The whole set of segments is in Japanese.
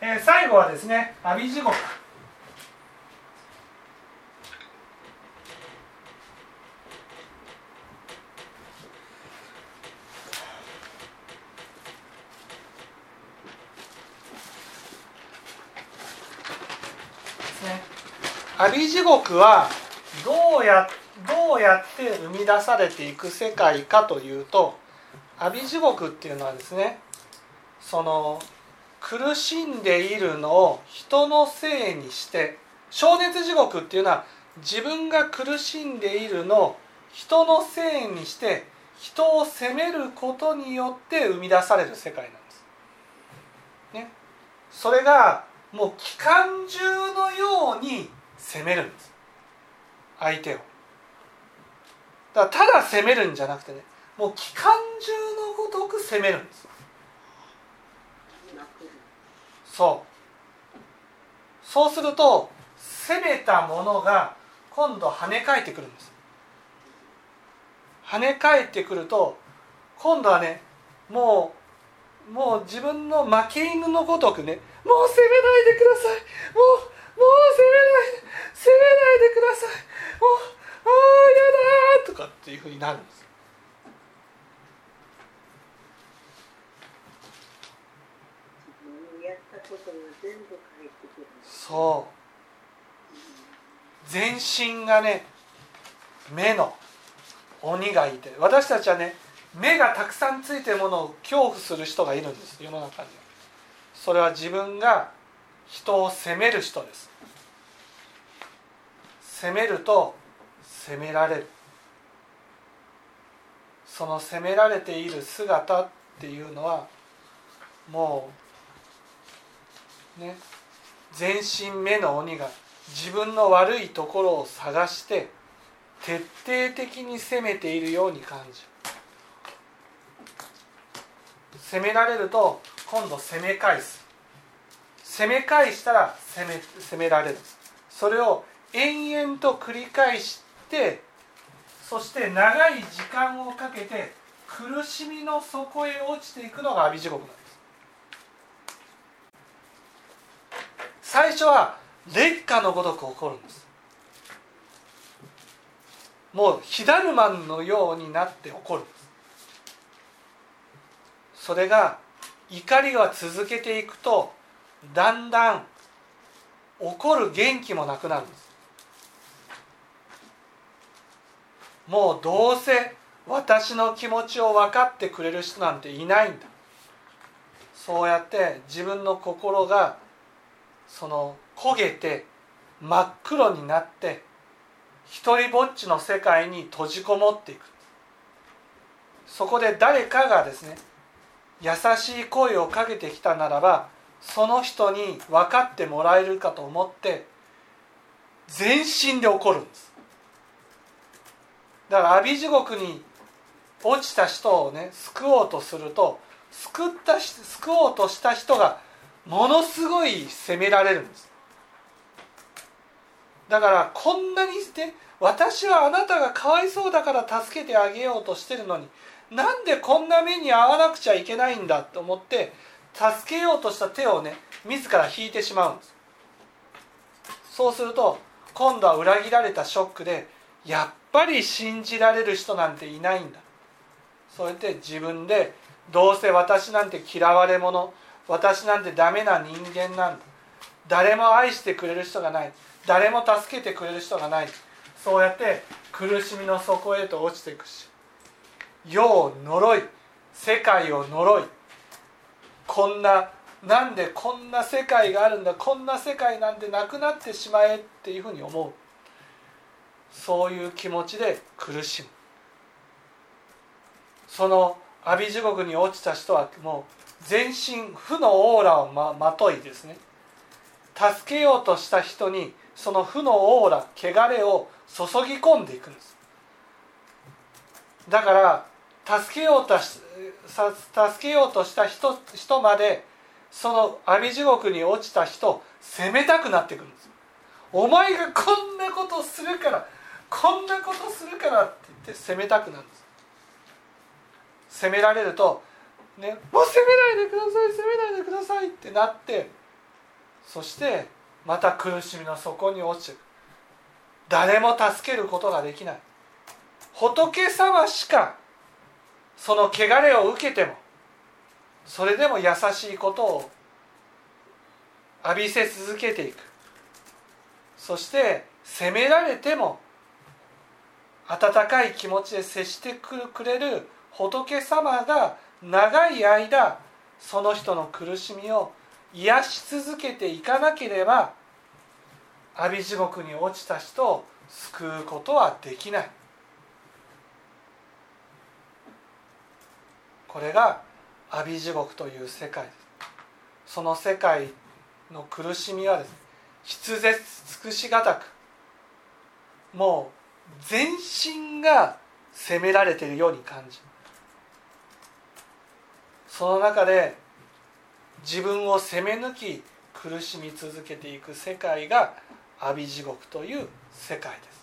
えー最後はですね阿鼻地獄ですね。阿鼻地獄はどうやどうやって生み出されていく世界かというと阿鼻地獄っていうのはですねその苦しんでいるのを人のせいにして消熱地獄っていうのは自分が苦しんでいるのを人のせいにして人を責めることによって生み出される世界なんです。ね、それがもう機関銃のように責めるんです相手を。だからただ責めるんじゃなくてねもう機関銃のごとく責めるんです。そう。そうすると攻めたものが今度跳ね返ってくるんです。跳ね返ってくると今度はねもうもう自分の負け犬のごとくねもう攻めないでください。もうもう攻めない攻めないでください。もうああやだとかっていうふうになるんです自分のやったそう。全身がね目の鬼がいて私たちはね目がたくさんついてるものを恐怖する人がいるんです世の中には。それは自分が人を責める人です。責めると責められる。その責められている姿っていうのはもうね。全身目の鬼が自分の悪いところを探して徹底的に責めているように感じる。責められると今度責め返す。攻め返したら攻め攻められる。それを延々と繰り返してそして長い時間をかけて苦しみの底へ落ちていくのが阿鼻地獄なんです。最初は劣化のごとく起こるんです。もう火だるまのようになって起こるんです。それが怒りが続けていくとだんだん怒る元気もなくなるんです。もうどうせ私の気持ちを分かってくれる人なんていないんだ。そうやって自分の心がその焦げて真っ黒になって一りぼっちの世界に閉じこもっていく。そこで誰かがですね優しい声をかけてきたならばその人に分かってもらえるかと思って全身で怒るんです。だから阿鼻地獄に落ちた人をね救おうとすると救った救おうとした人がものすごい責められるんです。だからこんなにして私はあなたがかわいそうだから助けてあげようとしてるのになんでこんな目に遭わなくちゃいけないんだと思って助けようとした手をね自ら引いてしまうんです。そうすると今度は裏切られたショックでやっぱり信じられる人なんていないんだ。そうやって自分でどうせ私なんて嫌われ者私なんてダメな人間なんだ。誰も愛してくれる人がない。誰も助けてくれる人がない。そうやって苦しみの底へと落ちていくし。世を呪い世界を呪い。こんななんでこんな世界があるんだ。こんな世界なんてなくなってしまえっていうふうに思う。そういう気持ちで苦しむ。その阿鼻地獄に落ちた人はもう全身負のオーラをままといですね。助けようとした人にその負のオーラ汚れを注ぎ込んでいくんです。だから助けようとし助けようとした人人までその阿鼻地獄に落ちた人を責めたくなってくるんです。お前がこんなことするからこんなことするからって言って責めたくなるんです。責められるとね、もう責めないでください責めないでくださいってなってそしてまた苦しみの底に落ちていく誰も助けることができない。仏様しかその汚れを受けてもそれでも優しいことを浴びせ続けていく。そして責められても温かい気持ちで接してくれる仏様が長い間その人の苦しみを癒し続けていかなければ阿鼻地獄に落ちた人を救うことはできない。これが阿鼻地獄という世界です。その世界の苦しみはです。ね筆舌尽くしがたくもう全身が責められているように感じその中で自分を責め抜き苦しみ続けていく世界が阿鼻地獄という世界です。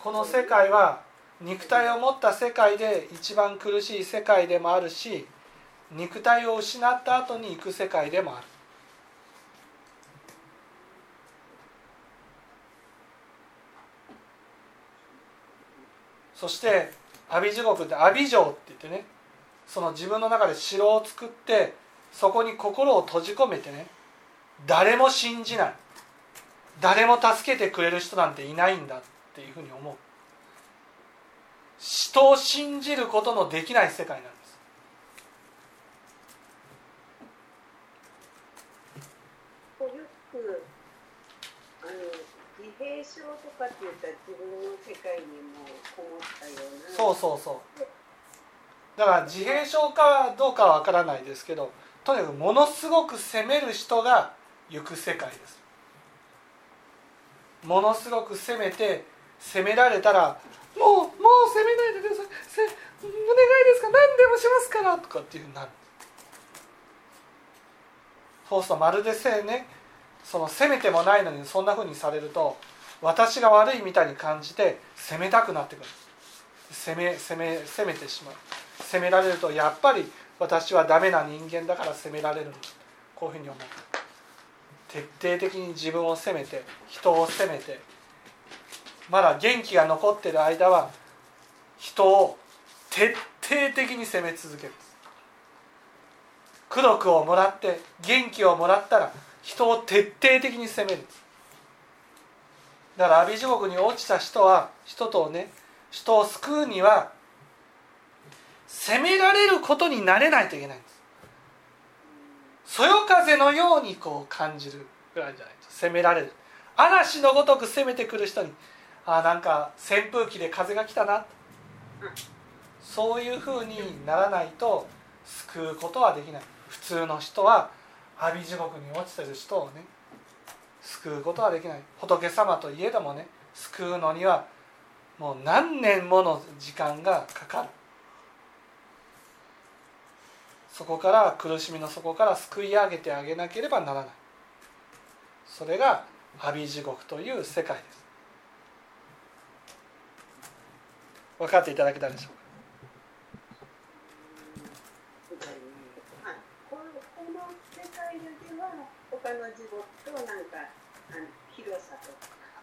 この世界は肉体を持った世界で一番苦しい世界でもあるし肉体を失った後に行く世界でもある。そして阿鼻地獄って阿鼻城って言ってねその自分の中で城を作ってそこに心を閉じ込めてね誰も信じない。誰も助けてくれる人なんていないんだっていうふうに思う。人を信じることのできない世界なんですよくあの自閉症とかって言ったら自分の世界にもこもったような。そうそうそう。だから自閉症かどうかは分からないですけどとにかくものすごく責める人が行く世界です。ものすごく責めて責められたら「もうもう責めないでください。せお願いですか？何でもしますから」とかっていうふうになる。そうするとまるでせねその責めてもないのにそんなふうにされると私が悪いみたいに感じて責めたくなってくる。責め責め責めてしまう。責められるとやっぱり私はダメな人間だから責められるんだこういうふうに思う。徹底的に自分を責めて人を責めてまだ元気が残ってる間は人を徹底的に責め続ける。功徳をもらって元気をもらったら人を徹底的に責める。だから阿鼻地獄に落ちた人は人とね人を救うには責められることになれないといけないんです。そよ風のようにこう感じるぐらいじゃないと責められる。嵐のごとく攻めてくる人にあなんか扇風機で風が来たな。そういうふうにならないと救うことはできない。普通の人は阿鼻地獄に落ちてる人をね救うことはできない。仏様といえどもね救うのにはもう何年もの時間がかかる。そこから苦しみの底から救い上げてあげなければならない。それが阿鼻地獄という世界です。分かっていただけたでしょうか？この世界は他の地獄となんか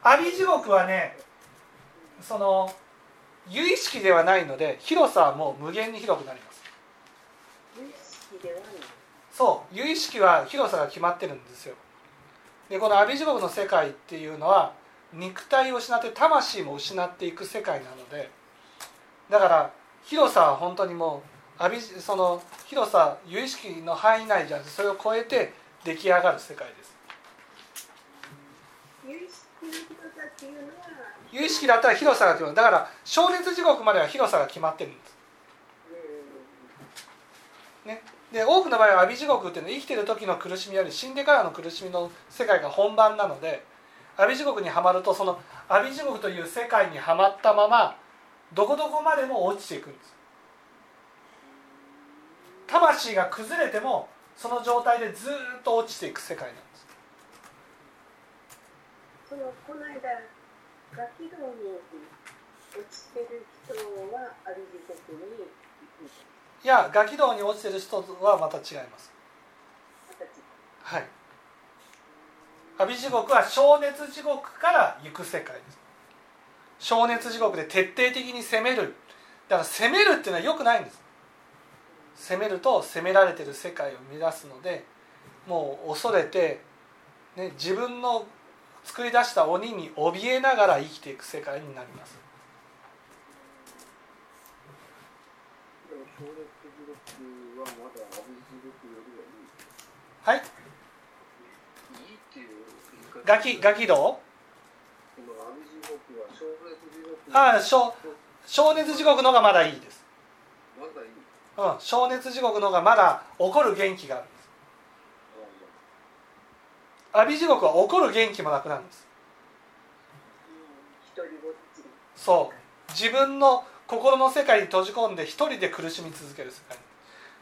阿鼻地獄はねその有意識ではないので広さはもう無限に広くなります。そう。有意識は広さが決まってるんですよ。でこの阿鼻地獄の世界っていうのは肉体を失って魂も失っていく世界なのでだから広さは本当にもう阿鼻その広さ有意識の範囲内じゃなくてそれを超えて出来上がる世界です有意識だったら広さが決まる。だから消熱地獄までは広さが決まってるんです。ね、で多くの場合は阿鼻地獄っていうのは生きてる時の苦しみより死んでからの苦しみの世界が本番なので阿鼻地獄にはまるとその阿鼻地獄という世界にはまったままどこどこまでも落ちていくんです。魂が崩れてもその状態でずっと落ちていく世界なんですそのこの間ガキ道に落ちてる人はアビ地獄に行く。いやガキ道に落ちてる人はまた違います。はい。阿鼻地獄は消熱地獄から行く世界です。消熱地獄で徹底的に攻める。だから攻めるっていうのはよくないんです。攻めると攻められてる世界を乱すのでもう恐れて、ね、自分の作り出した鬼に怯えながら生きていく世界になります。はい。ガキガキ道この阿鼻地獄は小烈地獄ああ消消熱地獄の方がまだいいです、うん、消熱地獄の方がまだ怒る元気がある阿鼻地獄は怒る元気もなくなるんです。そう。自分の心の世界に閉じ込んで一人で苦しみ続ける世界。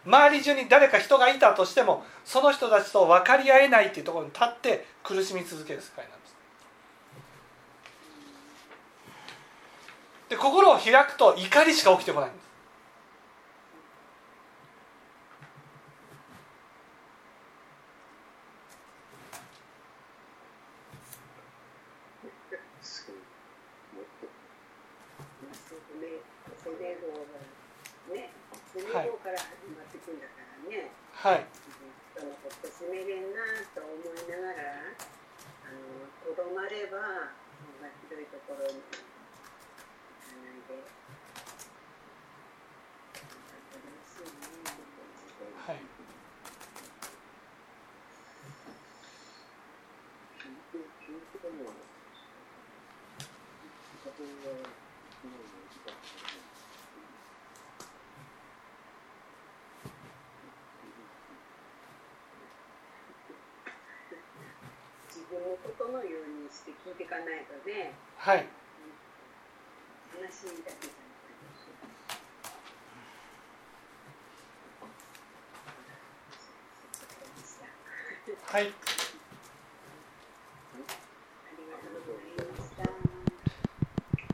周り中に誰か人がいたとしてもその人たちと分かり合えないっていうところに立って苦しみ続ける世界なんです。で心を開くと怒りしか起きてこないんですごいもっと攻め攻め号がねから始まってくんだからね、はい。人のこと攻めれんなと思いながらあのとどまればいところに行かないで新しいねはい聞いて聞いてたのは家庭は今の時間自分のことのようにして聞いていかないとね。はい。話だけじゃなくてはい